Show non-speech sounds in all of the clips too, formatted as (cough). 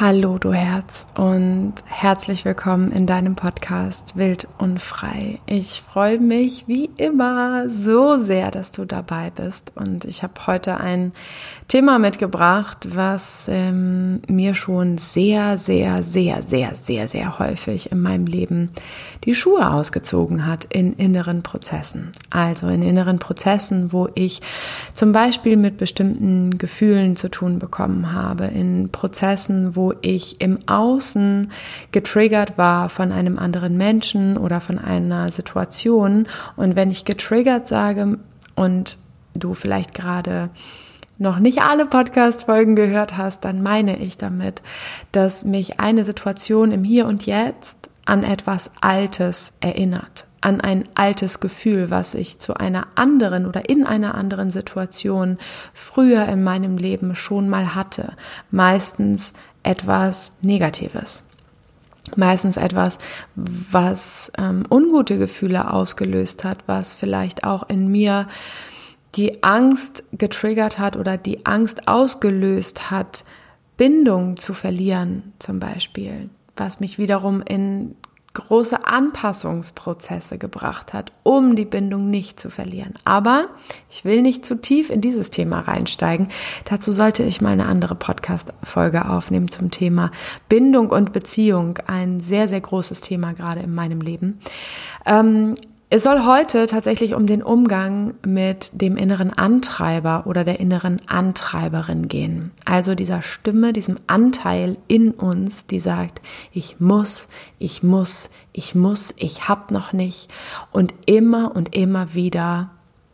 Hallo du Herz und herzlich willkommen in deinem Podcast Wild und Frei. Ich freue mich wie immer so sehr, dass du dabei bist und ich habe heute ein Thema mitgebracht, was ähm, mir schon sehr, sehr, sehr, sehr, sehr, sehr häufig in meinem Leben die Schuhe ausgezogen hat in inneren Prozessen. Also in inneren Prozessen, wo ich zum Beispiel mit bestimmten Gefühlen zu tun bekommen habe, in Prozessen, wo ich im Außen getriggert war von einem anderen Menschen oder von einer Situation. Und wenn ich getriggert sage und du vielleicht gerade noch nicht alle Podcast-Folgen gehört hast, dann meine ich damit, dass mich eine Situation im Hier und Jetzt an etwas Altes erinnert an ein altes Gefühl, was ich zu einer anderen oder in einer anderen Situation früher in meinem Leben schon mal hatte. Meistens etwas Negatives. Meistens etwas, was ähm, ungute Gefühle ausgelöst hat, was vielleicht auch in mir die Angst getriggert hat oder die Angst ausgelöst hat, Bindung zu verlieren zum Beispiel, was mich wiederum in große Anpassungsprozesse gebracht hat, um die Bindung nicht zu verlieren. Aber ich will nicht zu tief in dieses Thema reinsteigen. Dazu sollte ich mal eine andere Podcast-Folge aufnehmen zum Thema Bindung und Beziehung. Ein sehr, sehr großes Thema gerade in meinem Leben. Ähm, es soll heute tatsächlich um den Umgang mit dem inneren Antreiber oder der inneren Antreiberin gehen. Also dieser Stimme, diesem Anteil in uns, die sagt, ich muss, ich muss, ich muss, ich hab noch nicht und immer und immer wieder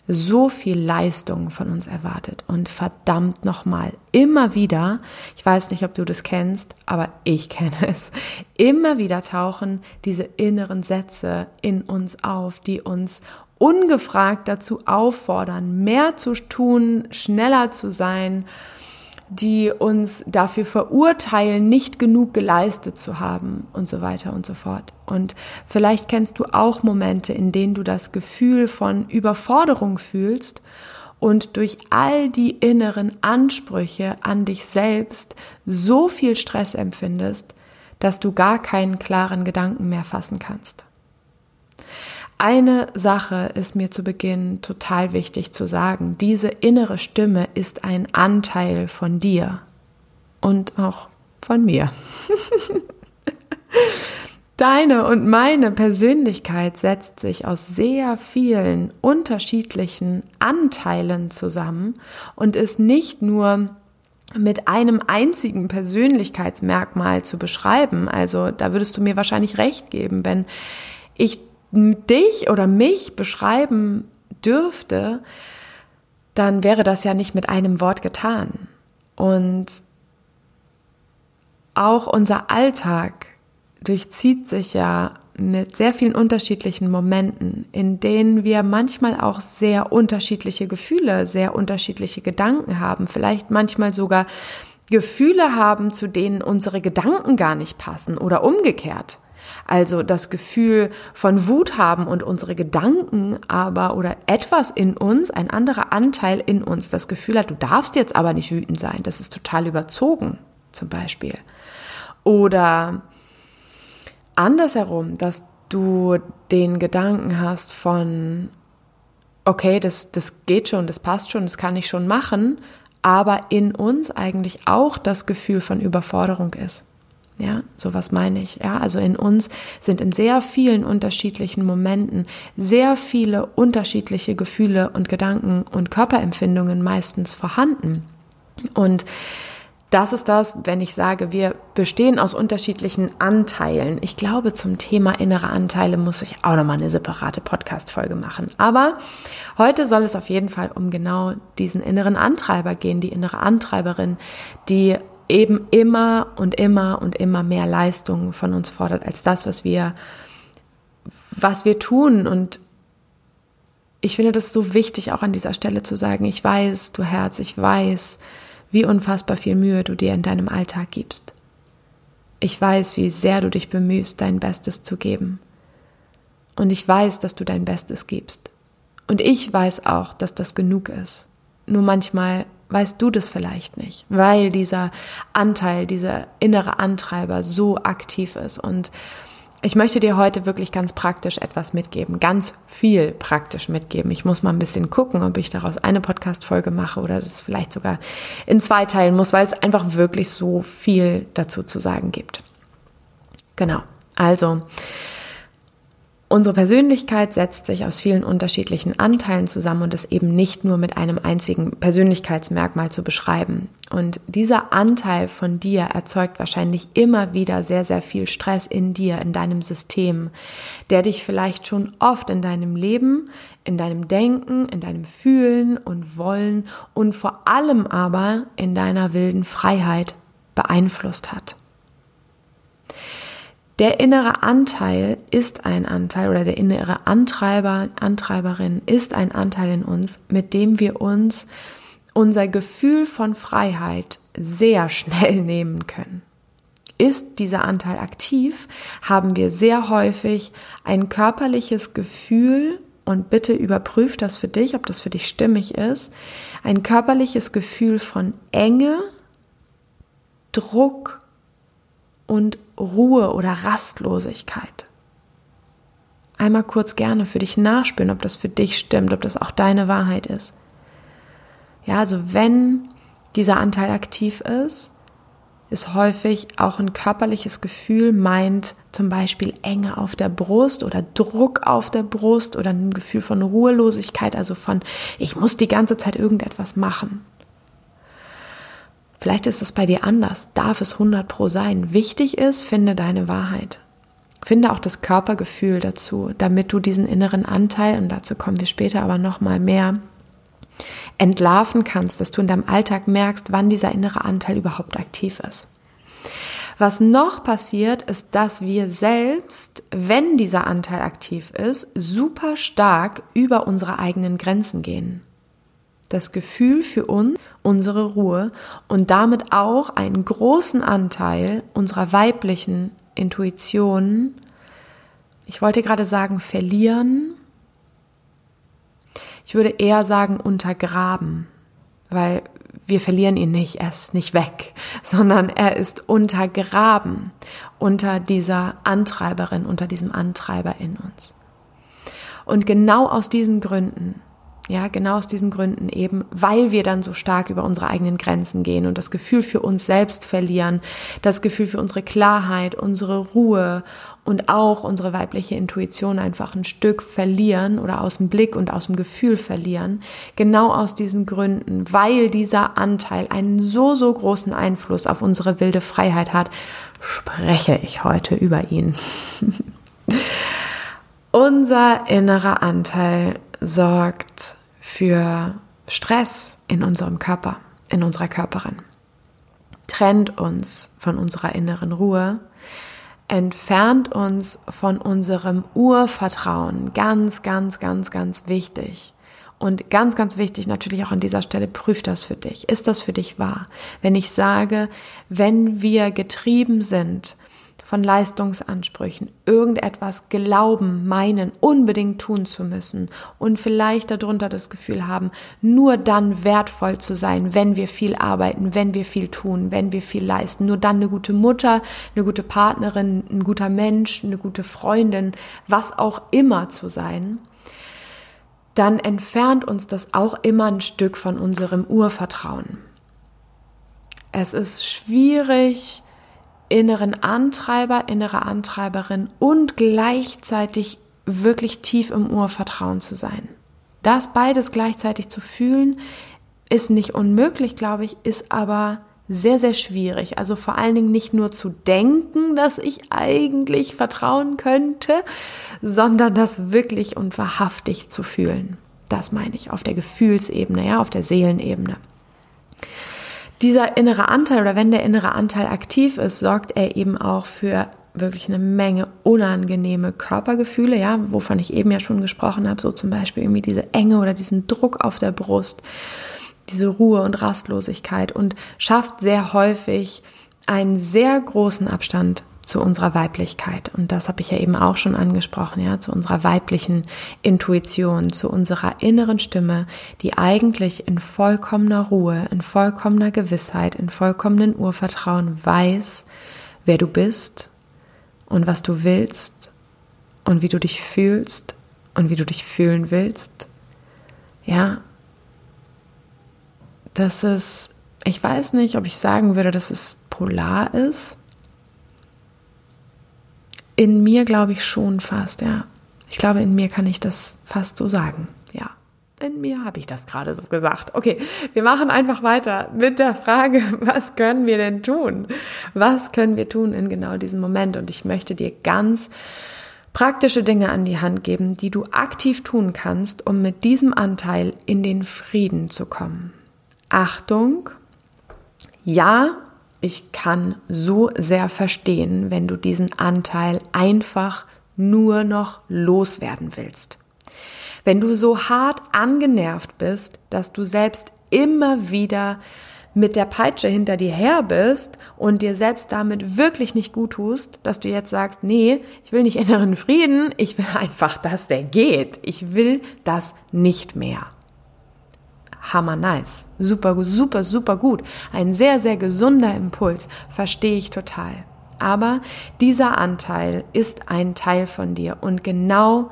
so viel Leistung von uns erwartet. Und verdammt nochmal, immer wieder, ich weiß nicht, ob du das kennst, aber ich kenne es, immer wieder tauchen diese inneren Sätze in uns auf, die uns ungefragt dazu auffordern, mehr zu tun, schneller zu sein, die uns dafür verurteilen, nicht genug geleistet zu haben und so weiter und so fort. Und vielleicht kennst du auch Momente, in denen du das Gefühl von Überforderung fühlst und durch all die inneren Ansprüche an dich selbst so viel Stress empfindest, dass du gar keinen klaren Gedanken mehr fassen kannst. Eine Sache ist mir zu Beginn total wichtig zu sagen. Diese innere Stimme ist ein Anteil von dir und auch von mir. (laughs) Deine und meine Persönlichkeit setzt sich aus sehr vielen unterschiedlichen Anteilen zusammen und ist nicht nur mit einem einzigen Persönlichkeitsmerkmal zu beschreiben. Also da würdest du mir wahrscheinlich recht geben, wenn ich dich oder mich beschreiben dürfte, dann wäre das ja nicht mit einem Wort getan. Und auch unser Alltag durchzieht sich ja mit sehr vielen unterschiedlichen Momenten, in denen wir manchmal auch sehr unterschiedliche Gefühle, sehr unterschiedliche Gedanken haben, vielleicht manchmal sogar Gefühle haben, zu denen unsere Gedanken gar nicht passen oder umgekehrt. Also das Gefühl von Wut haben und unsere Gedanken aber oder etwas in uns, ein anderer Anteil in uns, das Gefühl hat, du darfst jetzt aber nicht wütend sein, das ist total überzogen zum Beispiel. Oder andersherum, dass du den Gedanken hast von, okay, das, das geht schon, das passt schon, das kann ich schon machen, aber in uns eigentlich auch das Gefühl von Überforderung ist. Ja, sowas meine ich. Ja, also in uns sind in sehr vielen unterschiedlichen Momenten sehr viele unterschiedliche Gefühle und Gedanken und Körperempfindungen meistens vorhanden. Und das ist das, wenn ich sage, wir bestehen aus unterschiedlichen Anteilen. Ich glaube, zum Thema innere Anteile muss ich auch nochmal eine separate Podcast-Folge machen. Aber heute soll es auf jeden Fall um genau diesen inneren Antreiber gehen, die innere Antreiberin, die eben immer und immer und immer mehr Leistung von uns fordert als das, was wir, was wir tun. Und ich finde das so wichtig, auch an dieser Stelle zu sagen, ich weiß, du Herz, ich weiß, wie unfassbar viel Mühe du dir in deinem Alltag gibst. Ich weiß, wie sehr du dich bemühst, dein Bestes zu geben. Und ich weiß, dass du dein Bestes gibst. Und ich weiß auch, dass das genug ist. Nur manchmal weißt du das vielleicht nicht, weil dieser Anteil, dieser innere Antreiber so aktiv ist. Und ich möchte dir heute wirklich ganz praktisch etwas mitgeben, ganz viel praktisch mitgeben. Ich muss mal ein bisschen gucken, ob ich daraus eine Podcast-Folge mache oder das vielleicht sogar in zwei teilen muss, weil es einfach wirklich so viel dazu zu sagen gibt. Genau. Also, Unsere Persönlichkeit setzt sich aus vielen unterschiedlichen Anteilen zusammen und ist eben nicht nur mit einem einzigen Persönlichkeitsmerkmal zu beschreiben. Und dieser Anteil von dir erzeugt wahrscheinlich immer wieder sehr, sehr viel Stress in dir, in deinem System, der dich vielleicht schon oft in deinem Leben, in deinem Denken, in deinem Fühlen und Wollen und vor allem aber in deiner wilden Freiheit beeinflusst hat. Der innere Anteil ist ein Anteil oder der innere Antreiber, Antreiberin ist ein Anteil in uns, mit dem wir uns unser Gefühl von Freiheit sehr (laughs) schnell nehmen können. Ist dieser Anteil aktiv, haben wir sehr häufig ein körperliches Gefühl und bitte überprüf das für dich, ob das für dich stimmig ist, ein körperliches Gefühl von Enge, Druck und Ruhe oder Rastlosigkeit. Einmal kurz gerne für dich nachspüren, ob das für dich stimmt, ob das auch deine Wahrheit ist. Ja, also wenn dieser Anteil aktiv ist, ist häufig auch ein körperliches Gefühl, meint zum Beispiel Enge auf der Brust oder Druck auf der Brust oder ein Gefühl von Ruhelosigkeit, also von, ich muss die ganze Zeit irgendetwas machen. Vielleicht ist es bei dir anders, darf es 100 pro sein. Wichtig ist, finde deine Wahrheit. Finde auch das Körpergefühl dazu, damit du diesen inneren Anteil, und dazu kommen wir später aber nochmal mehr, entlarven kannst, dass du in deinem Alltag merkst, wann dieser innere Anteil überhaupt aktiv ist. Was noch passiert, ist, dass wir selbst, wenn dieser Anteil aktiv ist, super stark über unsere eigenen Grenzen gehen das Gefühl für uns, unsere Ruhe und damit auch einen großen Anteil unserer weiblichen Intuition, ich wollte gerade sagen, verlieren. Ich würde eher sagen, untergraben, weil wir verlieren ihn nicht, er ist nicht weg, (laughs) sondern er ist untergraben unter dieser Antreiberin, unter diesem Antreiber in uns. Und genau aus diesen Gründen ja, genau aus diesen Gründen eben, weil wir dann so stark über unsere eigenen Grenzen gehen und das Gefühl für uns selbst verlieren, das Gefühl für unsere Klarheit, unsere Ruhe und auch unsere weibliche Intuition einfach ein Stück verlieren oder aus dem Blick und aus dem Gefühl verlieren. Genau aus diesen Gründen, weil dieser Anteil einen so, so großen Einfluss auf unsere wilde Freiheit hat, spreche ich heute über ihn. (laughs) Unser innerer Anteil sorgt für Stress in unserem Körper, in unserer Körperin, trennt uns von unserer inneren Ruhe, entfernt uns von unserem Urvertrauen. Ganz, ganz, ganz, ganz wichtig. Und ganz, ganz wichtig natürlich auch an dieser Stelle, prüf das für dich. Ist das für dich wahr? Wenn ich sage, wenn wir getrieben sind von Leistungsansprüchen, irgendetwas glauben, meinen, unbedingt tun zu müssen und vielleicht darunter das Gefühl haben, nur dann wertvoll zu sein, wenn wir viel arbeiten, wenn wir viel tun, wenn wir viel leisten, nur dann eine gute Mutter, eine gute Partnerin, ein guter Mensch, eine gute Freundin, was auch immer zu sein, dann entfernt uns das auch immer ein Stück von unserem Urvertrauen. Es ist schwierig, inneren Antreiber, innere Antreiberin und gleichzeitig wirklich tief im Urvertrauen zu sein. Das beides gleichzeitig zu fühlen, ist nicht unmöglich, glaube ich, ist aber sehr, sehr schwierig. Also vor allen Dingen nicht nur zu denken, dass ich eigentlich vertrauen könnte, sondern das wirklich und wahrhaftig zu fühlen. Das meine ich auf der Gefühlsebene, ja, auf der Seelenebene dieser innere Anteil oder wenn der innere Anteil aktiv ist, sorgt er eben auch für wirklich eine Menge unangenehme Körpergefühle, ja, wovon ich eben ja schon gesprochen habe, so zum Beispiel irgendwie diese Enge oder diesen Druck auf der Brust, diese Ruhe und Rastlosigkeit und schafft sehr häufig einen sehr großen Abstand zu unserer Weiblichkeit. Und das habe ich ja eben auch schon angesprochen, ja, zu unserer weiblichen Intuition, zu unserer inneren Stimme, die eigentlich in vollkommener Ruhe, in vollkommener Gewissheit, in vollkommenen Urvertrauen weiß, wer du bist und was du willst und wie du dich fühlst und wie du dich fühlen willst. Ja, das ist, ich weiß nicht, ob ich sagen würde, dass es polar ist, in mir glaube ich schon fast, ja. Ich glaube, in mir kann ich das fast so sagen, ja. In mir habe ich das gerade so gesagt. Okay, wir machen einfach weiter mit der Frage, (laughs) was können wir denn tun? Was können wir tun in genau diesem Moment? Und ich möchte dir ganz praktische Dinge an die Hand geben, die du aktiv tun kannst, um mit diesem Anteil in den Frieden zu kommen. Achtung, ja, ich kann so sehr verstehen, wenn du diesen Anteil einfach nur noch loswerden willst. Wenn du so hart angenervt bist, dass du selbst immer wieder mit der Peitsche hinter dir her bist und dir selbst damit wirklich nicht gut tust, dass du jetzt sagst, nee, ich will nicht inneren Frieden, ich will (laughs) einfach, dass der geht. Ich will das nicht mehr hammer nice. Super, super, super gut. Ein sehr, sehr gesunder Impuls. Verstehe ich total. Aber dieser Anteil ist ein Teil von dir und genau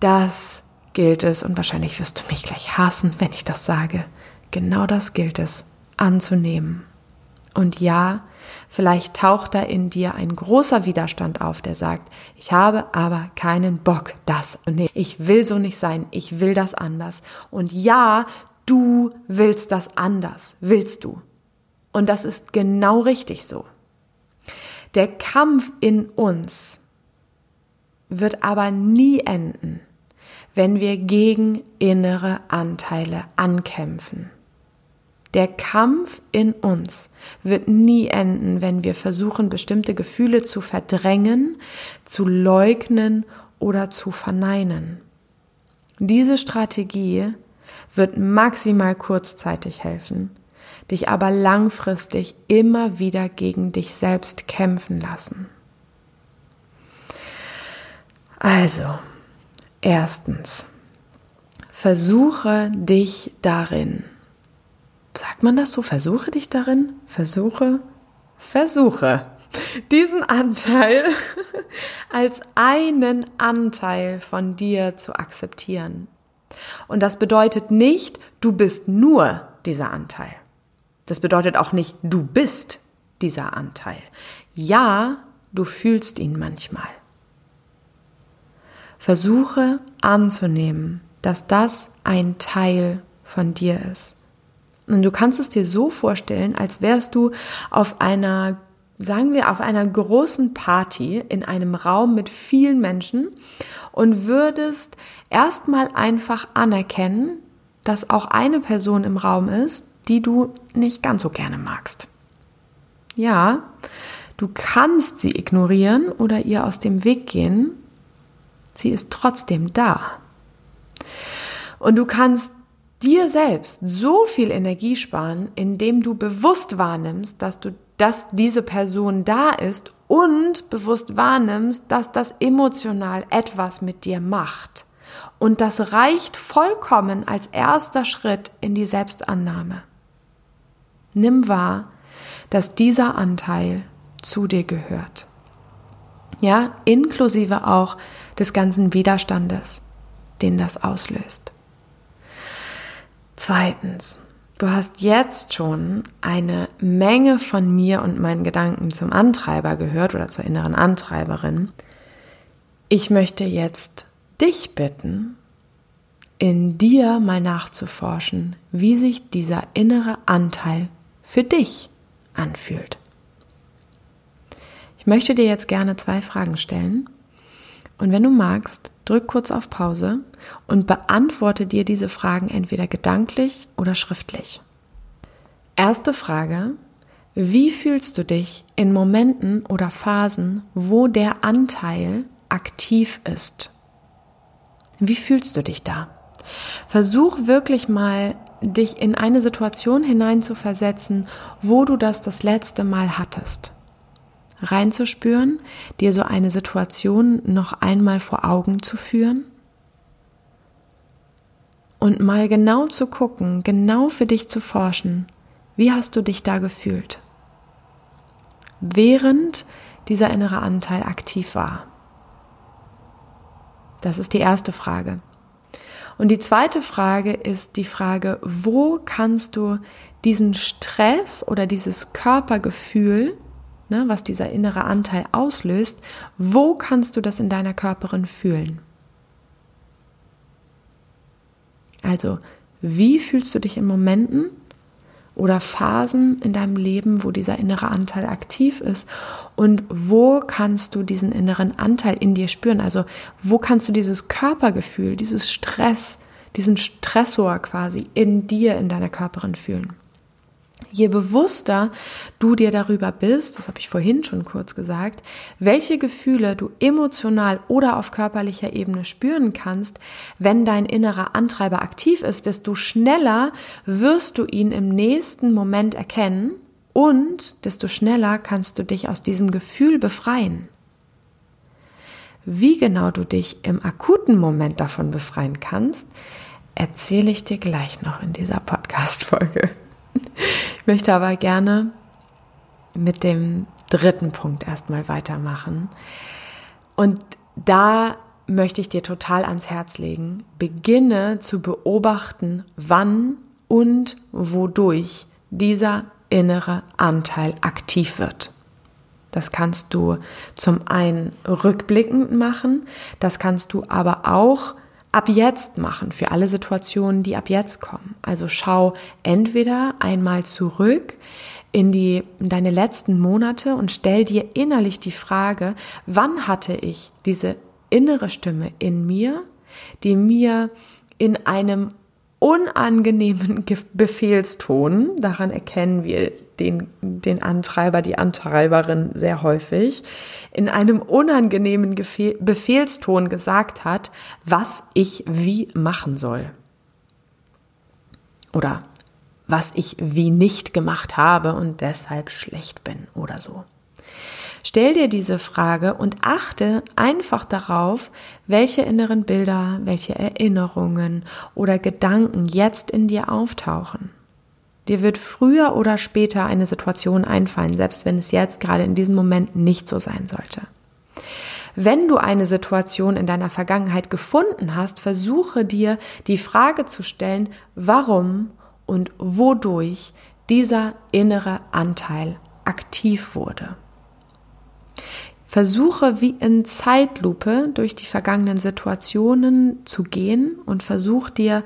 das gilt es, und wahrscheinlich wirst du mich gleich hassen, wenn ich das sage, genau das gilt es anzunehmen. Und ja, vielleicht taucht da in dir ein großer Widerstand auf, der sagt, ich habe aber keinen Bock, das. Nee, ich will so nicht sein, ich will das anders. Und ja, Du willst das anders, willst du. Und das ist genau richtig so. Der Kampf in uns wird aber nie enden, wenn wir gegen innere Anteile ankämpfen. Der Kampf in uns wird nie enden, wenn wir versuchen, bestimmte Gefühle zu verdrängen, zu leugnen oder zu verneinen. Diese Strategie wird maximal kurzzeitig helfen, dich aber langfristig immer wieder gegen dich selbst kämpfen lassen. Also, erstens, versuche dich darin. Sagt man das so? Versuche dich darin? Versuche? Versuche diesen Anteil (laughs) als einen Anteil von dir zu akzeptieren und das bedeutet nicht, du bist nur dieser Anteil. Das bedeutet auch nicht, du bist dieser Anteil. Ja, du fühlst ihn manchmal. Versuche anzunehmen, dass das ein Teil von dir ist. Und du kannst es dir so vorstellen, als wärst du auf einer, sagen wir, auf einer großen Party in einem Raum mit vielen Menschen und würdest erstmal einfach anerkennen, dass auch eine Person im Raum ist, die du nicht ganz so gerne magst. Ja, du kannst sie ignorieren oder ihr aus dem Weg gehen. Sie ist trotzdem da. Und du kannst dir selbst so viel Energie sparen, indem du bewusst wahrnimmst, dass du, dass diese Person da ist und bewusst wahrnimmst, dass das emotional etwas mit dir macht. Und das reicht vollkommen als erster Schritt in die Selbstannahme. Nimm wahr, dass dieser Anteil zu dir gehört. Ja, inklusive auch des ganzen Widerstandes, den das auslöst. Zweitens, du hast jetzt schon eine Menge von mir und meinen Gedanken zum Antreiber gehört oder zur inneren Antreiberin. Ich möchte jetzt dich bitten, in dir mal nachzuforschen, wie sich dieser innere Anteil für dich anfühlt. Ich möchte dir jetzt gerne zwei Fragen stellen und wenn du magst, drück kurz auf Pause und beantworte dir diese Fragen entweder gedanklich oder schriftlich. Erste Frage, wie fühlst du dich in Momenten oder Phasen, wo der Anteil aktiv ist? Wie fühlst du dich da? Versuch wirklich mal, dich in eine Situation hineinzuversetzen, wo du das das letzte Mal hattest. reinzuspüren, dir so eine Situation noch einmal vor Augen zu führen und mal genau zu gucken, genau für dich zu forschen, wie hast du dich da gefühlt, während dieser innere Anteil aktiv war. Das ist die erste Frage. Und die zweite Frage ist die Frage, wo kannst du diesen Stress oder dieses Körpergefühl, ne, was dieser innere Anteil auslöst, wo kannst du das in deiner Körperin fühlen? Also, wie fühlst du dich in Momenten oder Phasen in deinem Leben, wo dieser innere Anteil aktiv ist? Und wo kannst du diesen inneren Anteil in dir spüren? Also, wo kannst du dieses Körpergefühl, dieses Stress, diesen Stressor quasi in dir, in deiner Körperin fühlen? Je bewusster du dir darüber bist, das habe ich vorhin schon kurz gesagt, welche Gefühle du emotional oder auf körperlicher Ebene spüren kannst, wenn dein innerer Antreiber aktiv ist, desto schneller wirst du ihn im nächsten Moment erkennen und desto schneller kannst du dich aus diesem Gefühl befreien. Wie genau du dich im akuten Moment davon befreien kannst, erzähle ich dir gleich noch in dieser Podcast-Folge. Ich möchte aber gerne mit dem dritten Punkt erstmal weitermachen. Und da möchte ich dir total ans Herz legen. Beginne zu beobachten, wann und wodurch dieser innere Anteil aktiv wird. Das kannst du zum einen rückblickend machen, das kannst du aber auch ab jetzt machen für alle Situationen, die ab jetzt kommen. Also schau entweder einmal zurück in die in deine letzten Monate und stell dir innerlich die Frage, wann hatte ich diese innere Stimme in mir, die mir in einem unangenehmen Befehlston, daran erkennen wir den, den Antreiber, die Antreiberin sehr häufig, in einem unangenehmen Befehlston gesagt hat, was ich wie machen soll. Oder was ich wie nicht gemacht habe und deshalb schlecht bin oder so. Stell dir diese Frage und achte einfach darauf, welche inneren Bilder, welche Erinnerungen oder Gedanken jetzt in dir auftauchen. Dir wird früher oder später eine Situation einfallen, selbst wenn es jetzt gerade in diesem Moment nicht so sein sollte. Wenn du eine Situation in deiner Vergangenheit gefunden hast, versuche dir die Frage zu stellen, warum und wodurch dieser innere Anteil aktiv wurde. Versuche wie in Zeitlupe durch die vergangenen Situationen zu gehen und versuch dir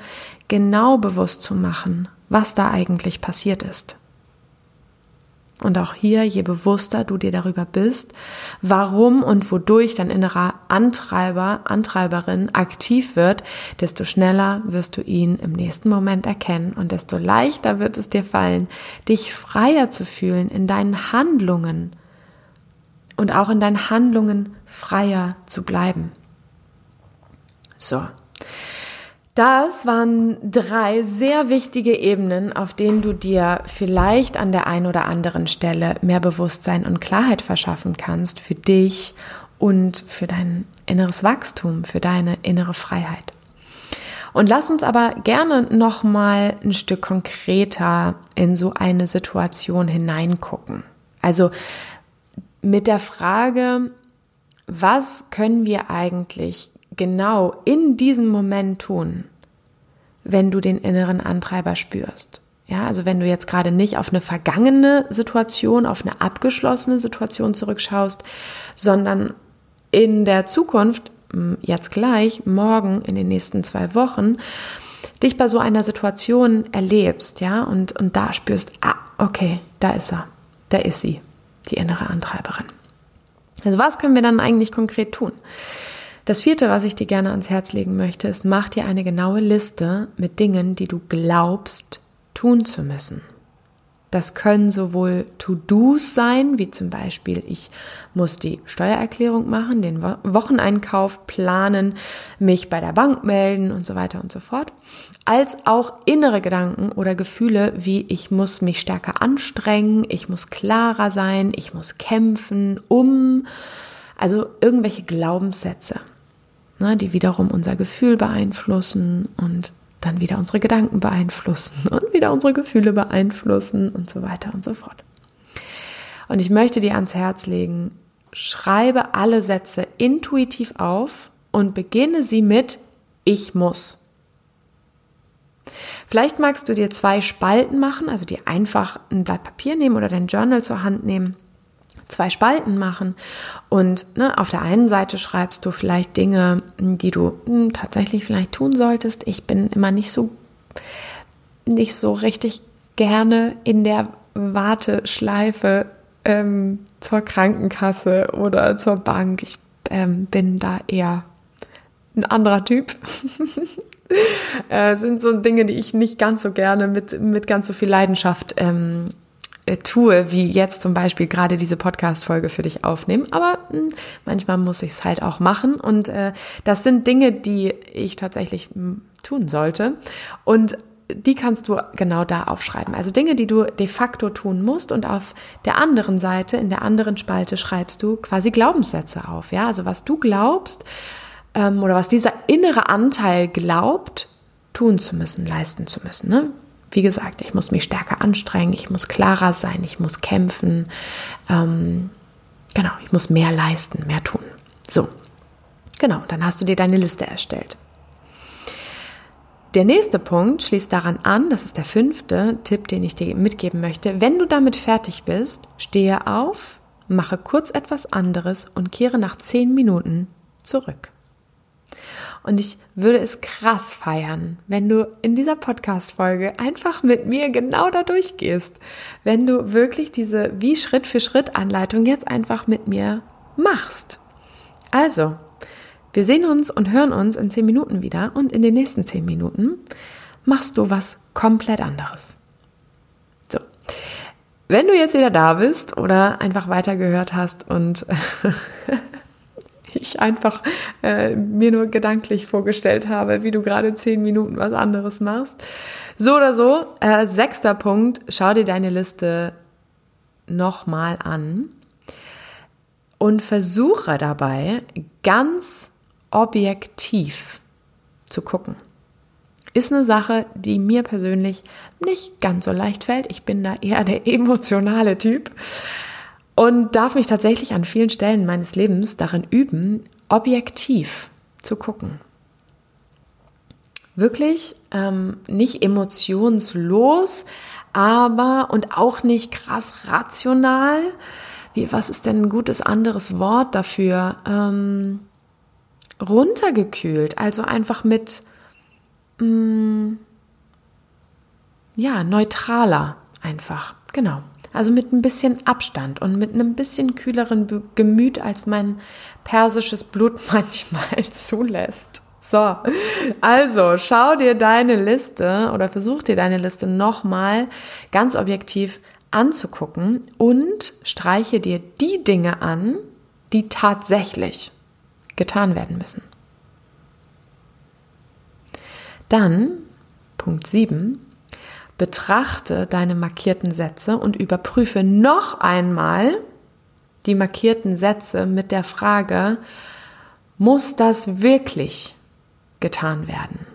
genau bewusst zu machen, was da eigentlich passiert ist. Und auch hier, je bewusster du dir darüber bist, warum und wodurch dein innerer Antreiber, Antreiberin aktiv wird, desto schneller wirst du ihn im nächsten Moment erkennen und desto leichter wird es dir fallen, dich freier zu fühlen in deinen Handlungen und auch in deinen Handlungen freier zu bleiben. So. Das waren drei sehr wichtige Ebenen, auf denen du dir vielleicht an der einen oder anderen Stelle mehr Bewusstsein und Klarheit verschaffen kannst für dich und für dein inneres Wachstum, für deine innere Freiheit. Und lass uns aber gerne noch mal ein Stück konkreter in so eine Situation hineingucken. Also mit der Frage, was können wir eigentlich genau in diesem Moment tun, wenn du den inneren Antreiber spürst? Ja, also wenn du jetzt gerade nicht auf eine vergangene Situation, auf eine abgeschlossene Situation zurückschaust, sondern in der Zukunft, jetzt gleich, morgen, in den nächsten zwei Wochen, dich bei so einer Situation erlebst, ja, und, und da spürst, ah, okay, da ist er, da ist sie die innere Antreiberin. Also was können wir dann eigentlich konkret tun? Das vierte, was ich dir gerne ans Herz legen möchte, ist, mach dir eine genaue Liste mit Dingen, die du glaubst tun zu müssen. Das können sowohl To-Dos sein, wie zum Beispiel, ich muss die Steuererklärung machen, den Wocheneinkauf planen, mich bei der Bank melden und so weiter und so fort, als auch innere Gedanken oder Gefühle, wie ich muss mich stärker anstrengen, ich muss klarer sein, ich muss kämpfen, um, also irgendwelche Glaubenssätze, ne, die wiederum unser Gefühl beeinflussen und dann wieder unsere Gedanken beeinflussen (laughs) und wieder unsere Gefühle beeinflussen und so weiter und so fort. Und ich möchte dir ans Herz legen, schreibe alle Sätze intuitiv auf und beginne sie mit Ich muss. Vielleicht magst du dir zwei Spalten machen, also dir einfach ein Blatt Papier nehmen oder dein Journal zur Hand nehmen zwei Spalten machen. Und ne, auf der einen Seite schreibst du vielleicht Dinge, die du mh, hm, tatsächlich vielleicht tun solltest. Ich bin immer nicht so, nicht so richtig gerne in der Warteschleife ähm, zur Krankenkasse oder zur Bank. Ich ähm, bin da eher ein anderer Typ. (laughs) äh, sind so Dinge, die ich nicht ganz so gerne mit, mit ganz so viel Leidenschaft ähm, äh, tue, wie jetzt zum Beispiel gerade diese Podcast-Folge für dich aufnehmen. Aber mh, hm, manchmal muss ich es halt auch machen. Und äh, das sind Dinge, die ich tatsächlich mh, hm, tun sollte. Und die kannst du genau da aufschreiben. Also Dinge, die du de facto tun musst und auf der anderen Seite, in der anderen Spalte schreibst du quasi Glaubenssätze auf. Ja, also was du glaubst ähm, oder was dieser innere Anteil glaubt, tun zu müssen, leisten zu müssen. Ne? Wie gesagt, ich muss mich stärker anstrengen, ich muss klarer sein, ich muss kämpfen. Ähm, genau, ich muss mehr leisten, mehr tun. So, genau, dann hast du dir deine Liste erstellt. Der nächste Punkt schließt daran an, das ist der fünfte Tipp, den ich dir mitgeben möchte. Wenn du damit fertig bist, stehe auf, mache kurz etwas anderes und kehre nach zehn Minuten zurück. Und ich würde es krass feiern, wenn du in dieser Podcast-Folge einfach mit mir genau da durchgehst. Wenn du wirklich diese wie Schritt für Schritt Anleitung jetzt einfach mit mir machst. Also, wir sehen uns und hören uns in zehn Minuten wieder und in den nächsten zehn Minuten machst du was komplett anderes. So. Wenn du jetzt wieder da bist oder einfach weitergehört hast und (laughs) ich einfach äh, mir nur gedanklich vorgestellt habe, wie du gerade zehn Minuten was anderes machst. So oder so, äh, sechster Punkt, schau dir deine Liste nochmal an und versuche dabei ganz objektiv zu gucken. Ist eine Sache, die mir persönlich nicht ganz so leicht fällt. Ich bin da eher der emotionale Typ und darf mich tatsächlich an vielen Stellen meines Lebens darin üben, objektiv zu gucken. Wirklich ähm, nicht emotionslos, aber und auch nicht krass rational. Wie, was ist denn ein gutes anderes Wort dafür? Ähm, runtergekühlt, also einfach mit mh, mm, ja neutraler einfach. Genau. Also mit ein bisschen Abstand und mit einem bisschen kühleren Gemüt, als mein persisches Blut (laughs) manchmal zulässt. So, also schau dir deine Liste oder versuch dir deine Liste nochmal ganz objektiv anzugucken und streiche dir die Dinge an, die tatsächlich getan werden müssen. Dann, Punkt 7, betrachte deine markierten Sätze und überprüfe noch einmal die markierten Sätze mit der Frage, muss das wirklich getan werden?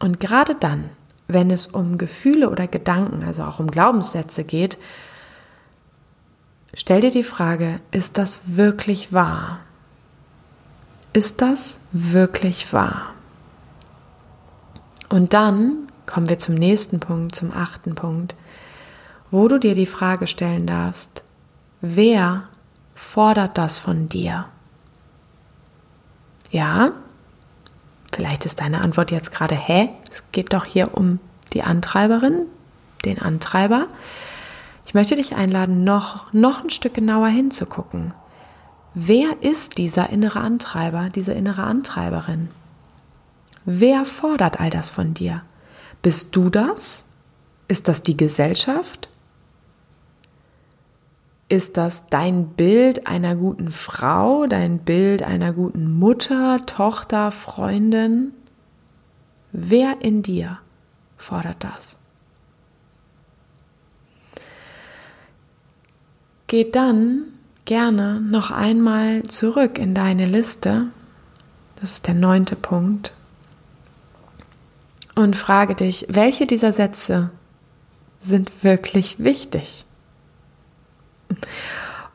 Und gerade dann, wenn es um Gefühle oder Gedanken, also auch um Glaubenssätze geht, stell dir die Frage, ist das wirklich wahr? Ist das wirklich wahr? Und dann kommen wir zum nächsten Punkt, zum achten Punkt, wo du dir die Frage stellen darfst, wer fordert das von dir? Ja, vielleicht ist deine Antwort jetzt gerade, hä, es geht doch hier um die Antreiberin, den Antreiber. Ich möchte dich einladen, noch, noch ein Stück genauer hinzugucken. Wer ist dieser innere Antreiber, diese innere Antreiberin? Wer fordert all das von dir? Bist du das? Ist das die Gesellschaft? Ist das dein Bild einer guten Frau, dein Bild einer guten Mutter, Tochter, Freundin? Wer in dir fordert das? Geh dann gerne noch einmal zurück in deine Liste. Das ist der neunte Punkt. Und frage dich, welche dieser Sätze sind wirklich wichtig?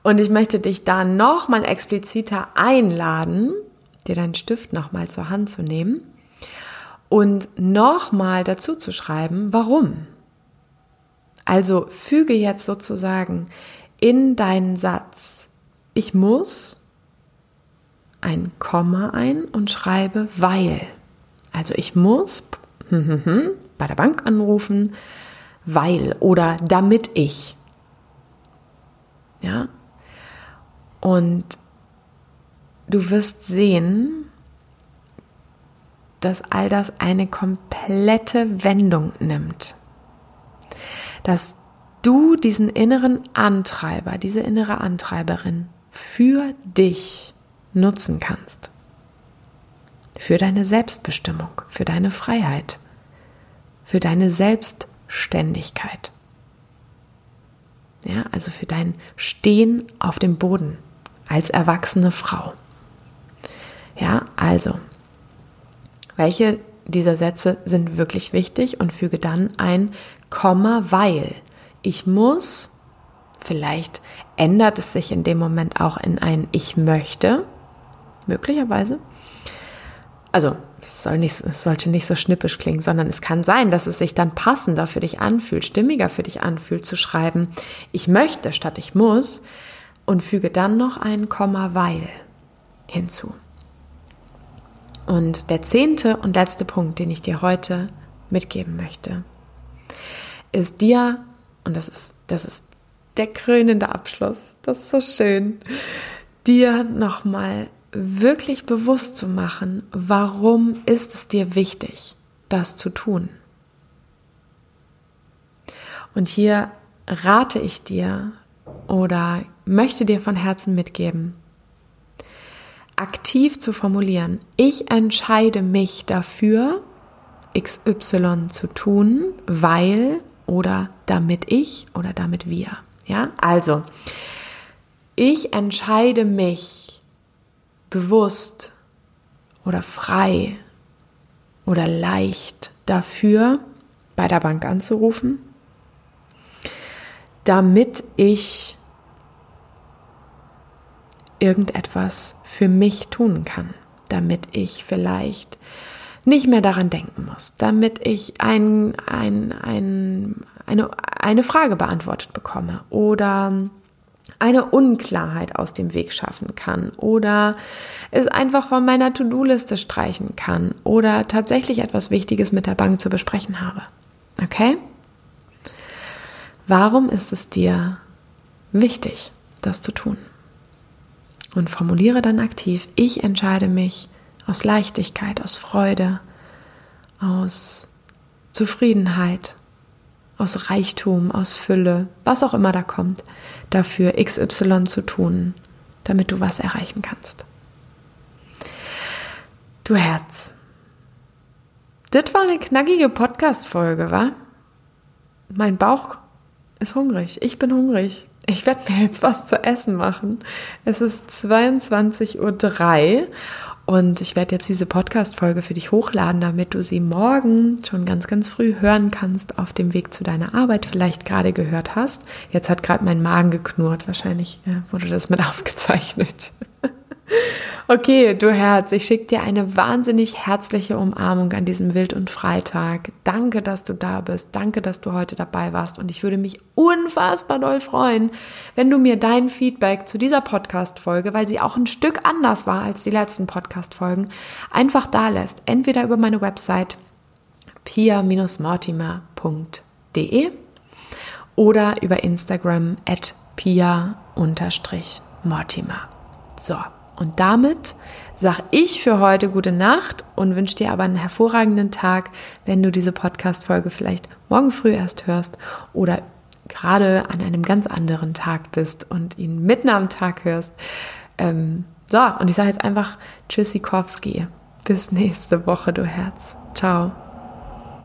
Und ich möchte dich da nochmal expliziter einladen, dir deinen Stift nochmal zur Hand zu nehmen und nochmal dazu zu schreiben, warum. Also füge jetzt sozusagen in deinen Satz, ich muss ein Komma ein und schreibe weil. Also ich muss bei der Bank anrufen, weil oder damit ich. Ja? Und du wirst sehen, dass all das eine komplette Wendung nimmt. Dass du diesen inneren Antreiber, diese innere Antreiberin für dich nutzen kannst. Für deine Selbstbestimmung, für deine Freiheit, für deine Selbstständigkeit. Ja, also für dein Stehen auf dem Boden als erwachsene Frau. Ja, also, welche dieser Sätze sind wirklich wichtig und füge dann ein Komma, weil ich muss, vielleicht ändert es sich in dem Moment auch in ein Ich möchte, möglicherweise. Also es, soll nicht, es sollte nicht so schnippisch klingen, sondern es kann sein, dass es sich dann passender für dich anfühlt, stimmiger für dich anfühlt, zu schreiben, ich möchte statt ich muss und füge dann noch ein Komma weil hinzu. Und der zehnte und letzte Punkt, den ich dir heute mitgeben möchte, ist dir, und das ist, das ist der krönende Abschluss, das ist so schön, dir nochmal wirklich bewusst zu machen, warum ist es dir wichtig, das zu tun. Und hier rate ich dir oder möchte dir von Herzen mitgeben, aktiv zu formulieren, ich entscheide mich dafür, XY zu tun, weil oder damit ich oder damit wir. Ja, also, ich entscheide mich bewusst oder frei oder leicht dafür, bei der Bank anzurufen, damit ich irgendetwas für mich tun kann, damit ich vielleicht nicht mehr daran denken muss, damit ich ein, ein, ein, eine, eine Frage beantwortet bekomme oder eine Unklarheit aus dem Weg schaffen kann oder es einfach von meiner To-Do-Liste streichen kann oder tatsächlich etwas Wichtiges mit der Bank zu besprechen habe. Okay? Warum ist es dir wichtig, das zu tun? Und formuliere dann aktiv, ich entscheide mich aus Leichtigkeit, aus Freude, aus Zufriedenheit, aus Reichtum, aus Fülle, was auch immer da kommt, dafür XY zu tun, damit du was erreichen kannst. Du Herz. Das war eine knackige Podcast-Folge, wa? Mein Bauch ist hungrig. Ich bin hungrig. Ich werde mir jetzt was zu essen machen. Es ist 22.03 Uhr und ich werde jetzt diese Podcast-Folge für dich hochladen, damit du sie morgen schon ganz, ganz früh hören kannst auf dem Weg zu deiner Arbeit, vielleicht gerade gehört hast. Jetzt hat gerade mein Magen geknurrt. Wahrscheinlich wurde das mit (laughs) aufgezeichnet. Okay, du Herz, ich schicke dir eine wahnsinnig herzliche Umarmung an diesem Wild- und Freitag. Danke, dass du da bist. Danke, dass du heute dabei warst. Und ich würde mich unfassbar doll freuen, wenn du mir dein Feedback zu dieser Podcast-Folge, weil sie auch ein Stück anders war als die letzten Podcast-Folgen, einfach da lässt. Entweder über meine Website pia-mortimer.de oder über Instagram at pia-mortimer. So, Und damit sage ich für heute gute Nacht und wünsche dir aber einen hervorragenden Tag, wenn du diese Podcast-Folge vielleicht morgen früh erst hörst oder gerade an einem ganz anderen Tag bist und ihn mitten am Tag hörst. Ähm, so, und ich sage jetzt einfach Tschüssikowski. Bis nächste Woche, du Herz. Ciao.